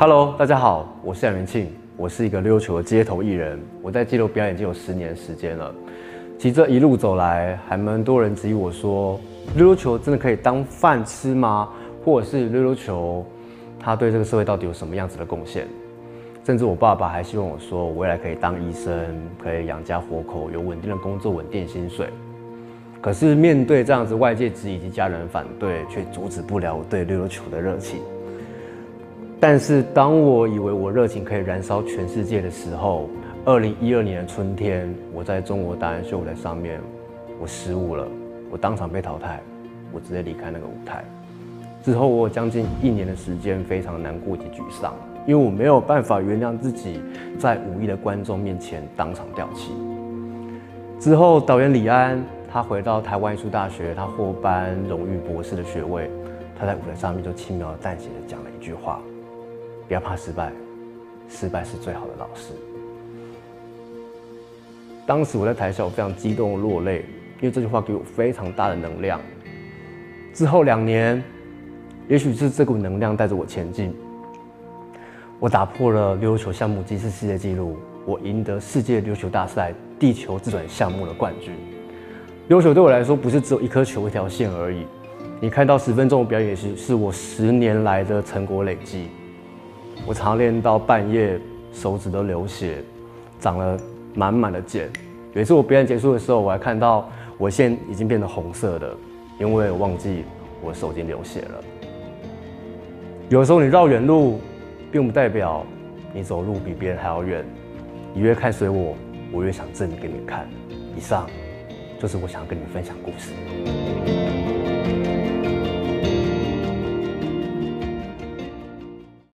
Hello，大家好，我是杨元庆，我是一个溜溜球的街头艺人。我在街头表演已经有十年时间了。其实这一路走来，还蛮多人质疑我说，溜溜球真的可以当饭吃吗？或者是溜溜球，它对这个社会到底有什么样子的贡献？甚至我爸爸还希望我说，我未来可以当医生，可以养家活口，有稳定的工作，稳定薪水。可是面对这样子外界质疑及家人反对，却阻止不了我对溜溜球的热情。但是当我以为我热情可以燃烧全世界的时候，二零一二年的春天，我在中国达人秀舞台上面，我失误了，我当场被淘汰，我直接离开那个舞台。之后我有将近一年的时间非常难过以及沮丧，因为我没有办法原谅自己在五亿的观众面前当场掉气。之后导演李安他回到台湾艺术大学，他获颁荣誉博士的学位，他在舞台上面就轻描淡写的讲了一句话。不要怕失败，失败是最好的老师。当时我在台下，我非常激动落泪，因为这句话给我非常大的能量。之后两年，也许是这股能量带着我前进，我打破了溜球项目吉尼斯世界纪录，我赢得世界溜球大赛地球自转项目的冠军。溜球对我来说，不是只有一颗球一条线而已。你看到十分钟的表演时，是我十年来的成果累积。我常练到半夜，手指都流血，长了满满的茧。有一次我表演结束的时候，我还看到我线已经变得红色的，因为我忘记我手已经流血了。有时候你绕远路，并不代表你走路比别人还要远。你越看随我，我越想证明给你看。以上就是我想要跟你们分享故事。